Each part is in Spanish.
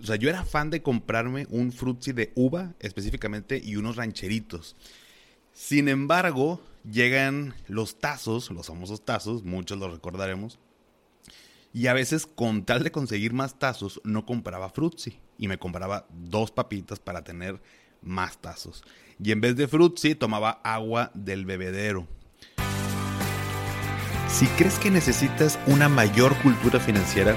o sea, yo era fan de comprarme un frutzi de uva específicamente y unos rancheritos. Sin embargo, llegan los tazos, los famosos tazos, muchos los recordaremos. Y a veces, con tal de conseguir más tazos, no compraba frutzi y me compraba dos papitas para tener más tazos. Y en vez de frutzi, tomaba agua del bebedero. Si crees que necesitas una mayor cultura financiera,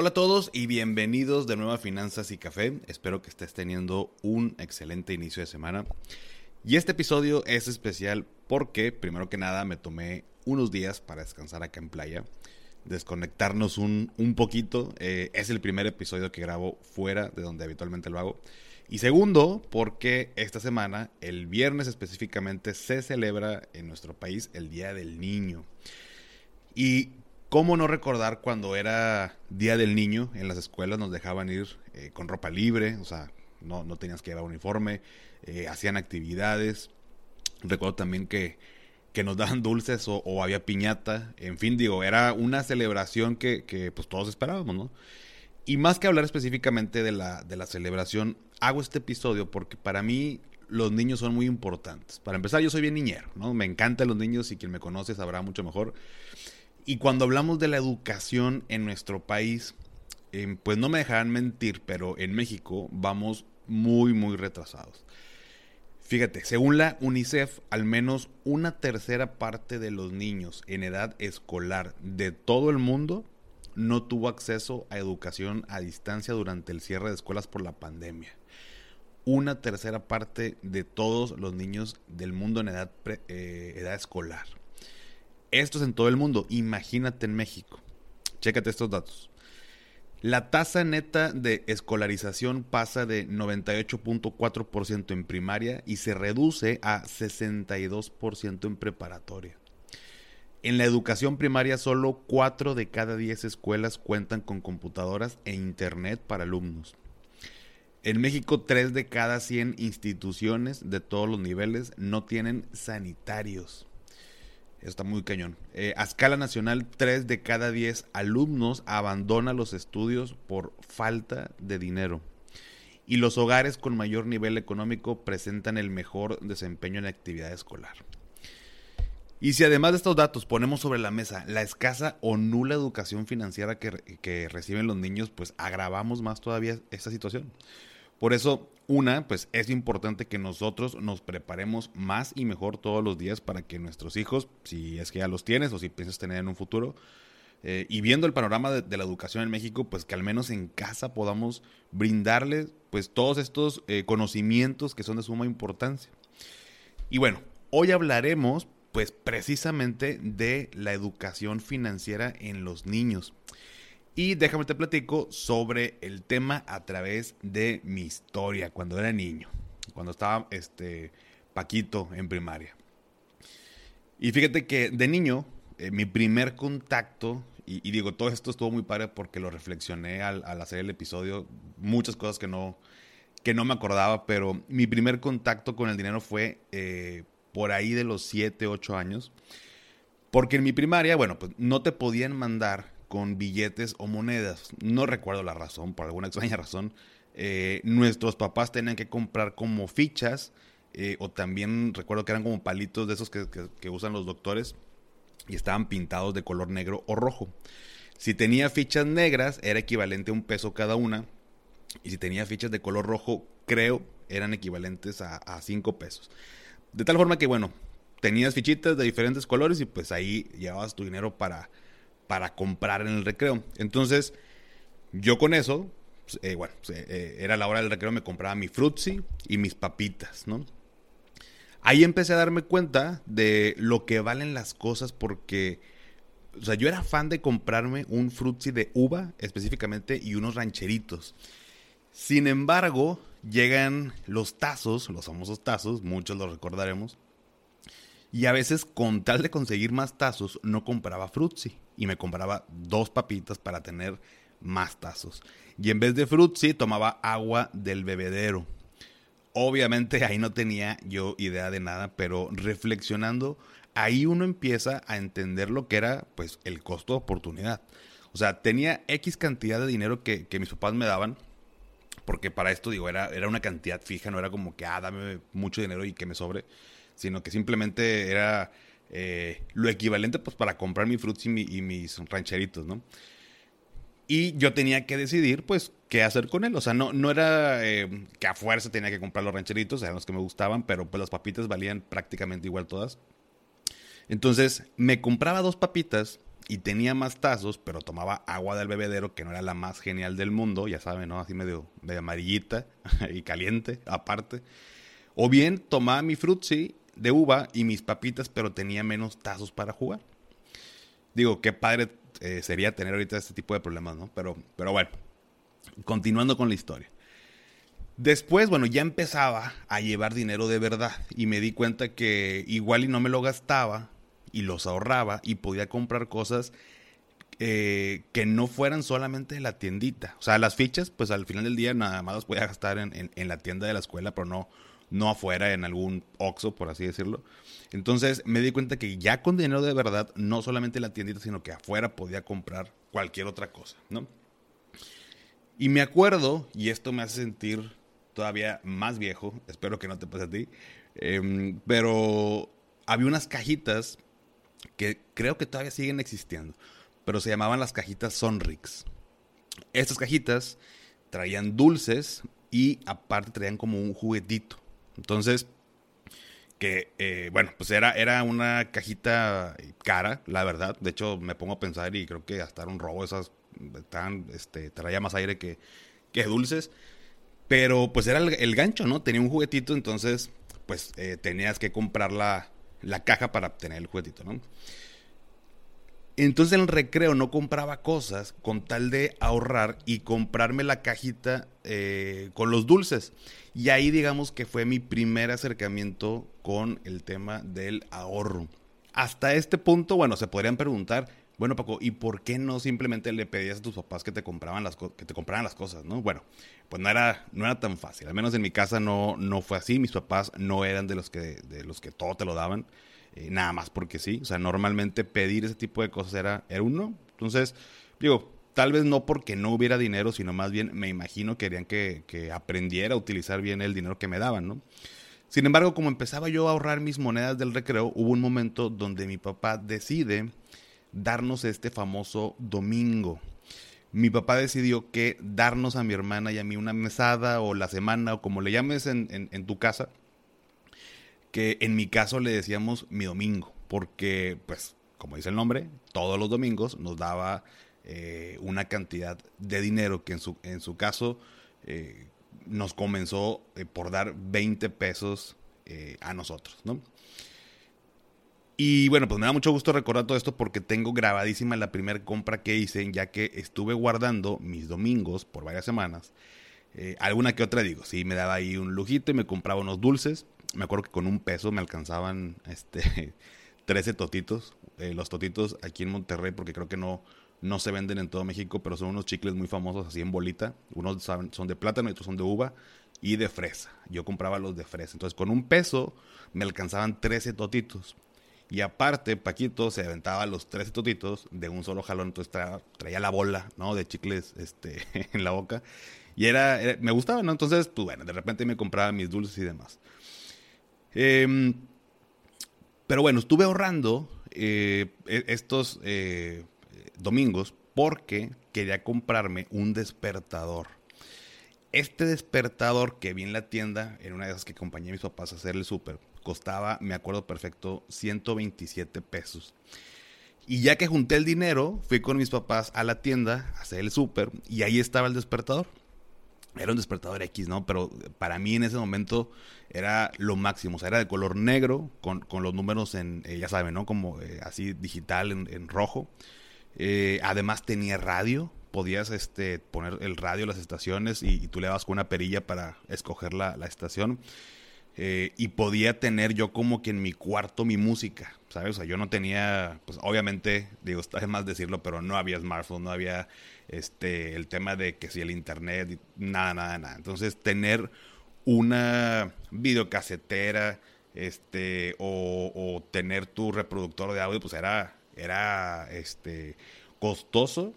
Hola a todos y bienvenidos de nuevo a Finanzas y Café. Espero que estés teniendo un excelente inicio de semana. Y este episodio es especial porque, primero que nada, me tomé unos días para descansar acá en playa, desconectarnos un, un poquito. Eh, es el primer episodio que grabo fuera de donde habitualmente lo hago. Y segundo, porque esta semana, el viernes específicamente, se celebra en nuestro país el Día del Niño. Y ¿Cómo no recordar cuando era Día del Niño en las escuelas nos dejaban ir eh, con ropa libre, o sea, no, no tenías que llevar uniforme, eh, hacían actividades. Recuerdo también que, que nos daban dulces o, había piñata. En fin, digo, era una celebración que, que, pues todos esperábamos, ¿no? Y más que hablar específicamente de la, de la celebración, hago este episodio porque para mí los niños son muy importantes. Para empezar, yo soy bien niñero, ¿no? Me encantan los niños y quien me conoce sabrá mucho mejor. Y cuando hablamos de la educación en nuestro país, eh, pues no me dejarán mentir, pero en México vamos muy, muy retrasados. Fíjate, según la UNICEF, al menos una tercera parte de los niños en edad escolar de todo el mundo no tuvo acceso a educación a distancia durante el cierre de escuelas por la pandemia. Una tercera parte de todos los niños del mundo en edad, eh, edad escolar. Esto es en todo el mundo. Imagínate en México. Chécate estos datos. La tasa neta de escolarización pasa de 98.4% en primaria y se reduce a 62% en preparatoria. En la educación primaria solo 4 de cada 10 escuelas cuentan con computadoras e internet para alumnos. En México 3 de cada 100 instituciones de todos los niveles no tienen sanitarios. Está muy cañón. Eh, a escala nacional, 3 de cada 10 alumnos abandonan los estudios por falta de dinero. Y los hogares con mayor nivel económico presentan el mejor desempeño en la actividad escolar. Y si además de estos datos ponemos sobre la mesa la escasa o nula educación financiera que reciben los niños, pues agravamos más todavía esta situación. Por eso, una, pues es importante que nosotros nos preparemos más y mejor todos los días para que nuestros hijos, si es que ya los tienes o si piensas tener en un futuro, eh, y viendo el panorama de, la educación en México, pues que al menos en casa podamos brindarles pues todos estos eh, conocimientos que son de suma importancia. Y bueno, hoy hablaremos pues precisamente de la educación financiera en los niños. Y déjame te platico sobre el tema a través de mi historia cuando era niño, cuando estaba este Paquito en primaria. Y fíjate que de niño, eh, mi primer contacto, y, digo, todo esto estuvo muy padre porque lo reflexioné al, hacer el episodio, muchas cosas que no, que no me acordaba, pero mi primer contacto con el dinero fue eh, por ahí de los 7, 8 años. Porque en mi primaria, bueno, pues no te podían mandar con billetes o monedas. No recuerdo la razón, por alguna extraña razón. Eh, nuestros papás tenían que comprar como fichas eh, o también recuerdo que eran como palitos de esos que, usan los doctores y estaban pintados de color negro o rojo. Si tenía fichas negras era equivalente a un peso cada una y si tenía fichas de color rojo creo eran equivalentes a, a cinco pesos. De tal forma que bueno, tenías fichitas de diferentes colores y pues ahí llevabas tu dinero para para comprar en el recreo. Entonces, yo con eso, pues, eh, bueno, pues, eh, eh, era la hora del recreo, me compraba mi frutzi y mis papitas, ¿no? Ahí empecé a darme cuenta de lo que valen las cosas porque, o sea, yo era fan de comprarme un frutzi de uva específicamente y unos rancheritos. Sin embargo, llegan los tazos, los famosos tazos, muchos los recordaremos, Y a veces, con tal de conseguir más tazos, no compraba Frutzi. Y me compraba dos papitas para tener más tazos. Y en vez de Frutzi, tomaba agua del bebedero. Obviamente ahí no tenía yo idea de nada, pero reflexionando, ahí uno empieza a entender lo que era pues el costo de oportunidad. O sea, tenía X cantidad de dinero que, mis papás me daban, porque para esto digo, era, era una cantidad fija, no era como que, ah, dame mucho dinero y que me sobre, sino que simplemente era eh, lo equivalente pues para comprar mi fruits y, mis rancheritos, ¿no? Y yo tenía que decidir, pues, qué hacer con él. O sea, no, no era eh, que a fuerza tenía que comprar los rancheritos, eran los que me gustaban, pero pues las papitas valían prácticamente igual todas. Entonces, me compraba dos papitas y tenía más tazos, pero tomaba agua del bebedero, que no era la más genial del mundo, ya saben, ¿no? Así medio, medio amarillita y caliente, aparte. O bien tomaba mi frutzi de uva y mis papitas, pero tenía menos tazos para jugar. Digo, qué padre eh, sería tener ahorita este tipo de problemas, ¿no? Pero, pero bueno, continuando con la historia. Después, bueno, ya empezaba a llevar dinero de verdad y me di cuenta que igual y no me lo gastaba y los ahorraba y podía comprar cosas eh, que no fueran solamente de la tiendita. O sea, las fichas, pues al final del día nada más las podía gastar en, en, la tienda de la escuela, pero no, no afuera en algún Oxxo, por así decirlo. Entonces me di cuenta que ya con dinero de verdad, no solamente la tiendita, sino que afuera podía comprar cualquier otra cosa, ¿no? Y me acuerdo, y esto me hace sentir todavía más viejo, espero que no te pase a ti, em, pero había unas cajitas que creo que todavía siguen existiendo, pero se llamaban las cajitas Sonrix. Estas cajitas traían dulces y aparte traían como un juguetito. Entonces, que, eh, bueno, pues era, era una cajita cara, la verdad. De hecho, me pongo a pensar y creo que hasta era un robo esas, tan, este, traía más aire que, que dulces. Pero pues era el, gancho, ¿no? Tenía un juguetito, entonces pues eh, tenías que comprar la, la caja para obtener el juguetito, ¿no? Entonces en el recreo no compraba cosas con tal de ahorrar y comprarme la cajita eh, con los dulces. Y ahí digamos que fue mi primer acercamiento con el tema del ahorro. Hasta este punto, bueno, se podrían preguntar, bueno Paco, ¿y por qué no simplemente le pedías a tus papás que te compraban las, que te compraran las cosas, no? Bueno, pues no era, no era tan fácil. Al menos en mi casa no, no fue así. Mis papás no eran de los que, de los que todo te lo daban. Eh, nada más porque sí. O sea, normalmente pedir ese tipo de cosas era, era uno. Entonces, digo, tal vez no porque no hubiera dinero, sino más bien me imagino querían que, que aprendiera a utilizar bien el dinero que me daban, ¿no? Sin embargo, como empezaba yo a ahorrar mis monedas del recreo, hubo un momento donde mi papá decide darnos este famoso domingo. Mi papá decidió que darnos a mi hermana y a mí una mesada o la semana o como le llames en, en tu casa, que en mi caso le decíamos mi domingo, porque pues como dice el nombre, todos los domingos nos daba eh, una cantidad de dinero que en su, en su caso eh, nos comenzó eh, por dar 20 pesos a nosotros, ¿no? Y bueno, pues me da mucho gusto recordar todo esto porque tengo grabadísima la primera compra que hice, ya que estuve guardando mis domingos por varias semanas. alguna que otra digo, sí, me daba ahí un lujito y me compraba unos dulces me acuerdo que con un peso me alcanzaban este 13 totitos. Eh, los totitos aquí en Monterrey, porque creo que no, no se venden en todo México, pero son unos chicles muy famosos así en bolita. Unos son de plátano y otros son de uva y de fresa. Yo compraba los de fresa. Entonces con un peso me alcanzaban 13 totitos. Y aparte, Paquito se aventaba los 13 totitos de un solo jalón. Entonces traía, la bola, ¿no? De chicles este, en la boca. Y era, me gustaba, ¿no? Entonces, pues bueno, de repente me compraba mis dulces y demás. Em, pero bueno, estuve ahorrando eh, e-, estos eh, domingos porque quería comprarme un despertador. Este despertador que vi en la tienda, en una de esas que acompañé a mis papás a hacer el súper, costaba, me acuerdo perfecto, 127 pesos. Y ya que junté el dinero, fui con mis papás a la tienda a hacer el súper y ahí estaba el despertador era un despertador X, ¿no? Pero para mí en ese momento era lo máximo, o sea, era de color negro, con, los números en, eh, ya saben, ¿no? Como eh, así digital en, rojo. Eh, además tenía radio, podías este, poner el radio, las estaciones, y, tú le dabas con una perilla para escoger la, estación. Eh, y podía tener yo como que en mi cuarto mi música, ¿sabes? O sea, yo no tenía, pues obviamente, digo, está más decirlo, pero no había smartphone, no había este, el tema de que si el internet, nada, nada, nada. Entonces, tener una videocasetera, este, o, tener tu reproductor de audio, pues era, era, este, costoso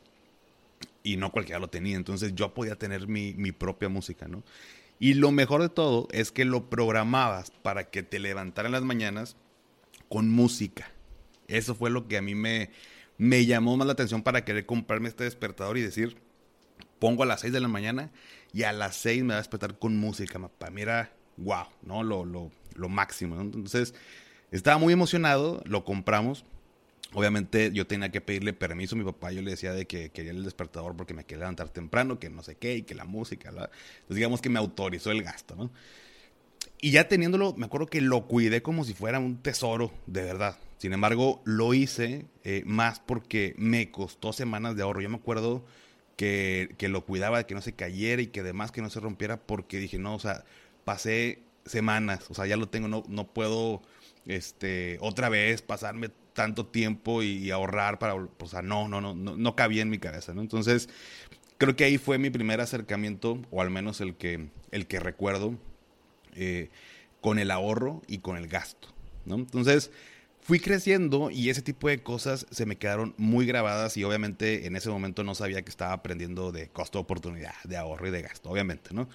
y no cualquiera lo tenía. Entonces yo podía tener mi, mi, propia música, ¿no? Y lo mejor de todo es que lo programabas para que te levantara las mañanas con música. Eso fue lo que a mí me, me llamó más la atención para querer comprarme este despertador y decir, pongo a las 6 de la mañana y a las 6 me va a despertar con música. Para mí era, wow, ¿no? Lo, lo, lo máximo. Entonces, estaba muy emocionado, lo compramos. Obviamente yo tenía que pedirle permiso a mi papá, yo le decía de que quería el despertador porque me quería levantar temprano, que no sé qué, y que la música, entonces digamos que me autorizó el gasto, ¿no? Y ya teniéndolo, me acuerdo que lo cuidé como si fuera un tesoro, de verdad. Sin embargo, lo hice eh, más porque me costó semanas de ahorro. Yo me acuerdo que, que lo cuidaba de que no se cayera y que además que no se rompiera porque dije, no, o sea, pasé semanas, o sea, ya lo tengo, no, no puedo este, otra vez pasarme tanto tiempo y, ahorrar para, o sea, no, no, no, no, cabía en mi cabeza, ¿no? Entonces, creo que ahí fue mi primer acercamiento, o al menos el que, el que recuerdo, eh, con el ahorro y con el gasto, ¿no? Entonces, fui creciendo y ese tipo de cosas se me quedaron muy grabadas y obviamente en ese momento no sabía que estaba aprendiendo de costo de oportunidad, de ahorro y de gasto, obviamente, ¿no?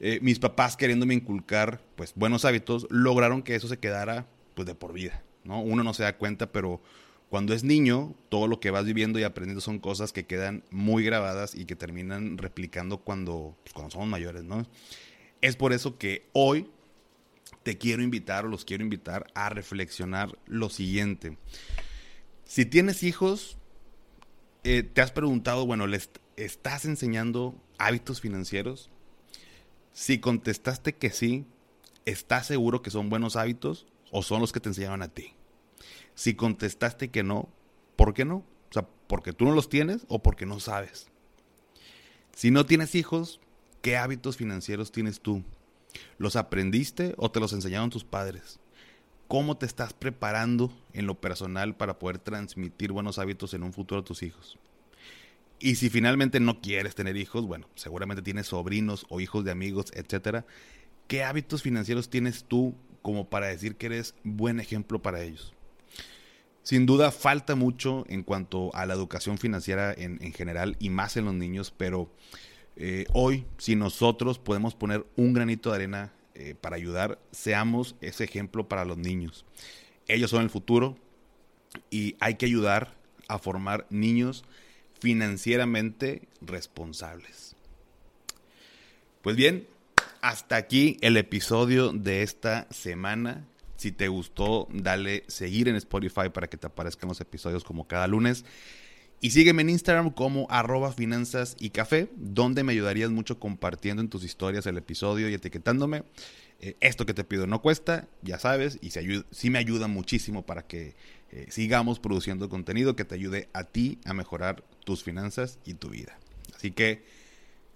Eh, mis papás queriéndome inculcar pues buenos hábitos lograron que eso se quedara pues de por vida, ¿no? Uno no se da cuenta, pero cuando es niño, todo lo que vas viviendo y aprendiendo son cosas que quedan muy grabadas y que terminan replicando cuando, pues, cuando somos mayores, ¿no? Es por eso que hoy te quiero invitar o los quiero invitar a reflexionar lo siguiente. Si tienes hijos, eh, te has preguntado, bueno, ¿les estás enseñando hábitos financieros? Si contestaste que sí, ¿estás seguro que son buenos hábitos o son los que te enseñaron a ti? Si contestaste que no, ¿por qué no? O sea, porque tú no los tienes o porque no sabes. Si no tienes hijos, ¿qué hábitos financieros tienes tú? ¿Los aprendiste o te los enseñaron tus padres? ¿Cómo te estás preparando en lo personal para poder transmitir buenos hábitos en un futuro a tus hijos? Y si finalmente no quieres tener hijos, bueno, seguramente tienes sobrinos o hijos de amigos, etcétera. ¿Qué hábitos financieros tienes tú como para decir que eres buen ejemplo para ellos? Sin duda falta mucho en cuanto a la educación financiera en, general y más en los niños, pero eh, hoy si nosotros podemos poner un granito de arena eh, para ayudar, seamos ese ejemplo para los niños. Ellos son el futuro y hay que ayudar a formar niños financieramente responsables. Pues bien, hasta aquí el episodio de esta semana. Si te gustó, dale seguir en Spotify para que te aparezcan los episodios como cada lunes. Y sígueme en Instagram como arroba finanzas y café, donde me ayudarías mucho compartiendo en tus historias el episodio y etiquetándome. Eh, esto que te pido no cuesta, ya sabes, y sí me ayuda muchísimo para que eh, sigamos produciendo contenido que te ayude a ti a mejorar tus finanzas y tu vida. Así que